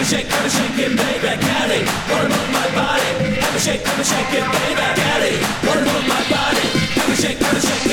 Have a shake, have a shake it, baby, Cali. Wanna move my body? Have a shake, have a shake it, baby, Cali. Wanna move my body? Have a shake, have a shake.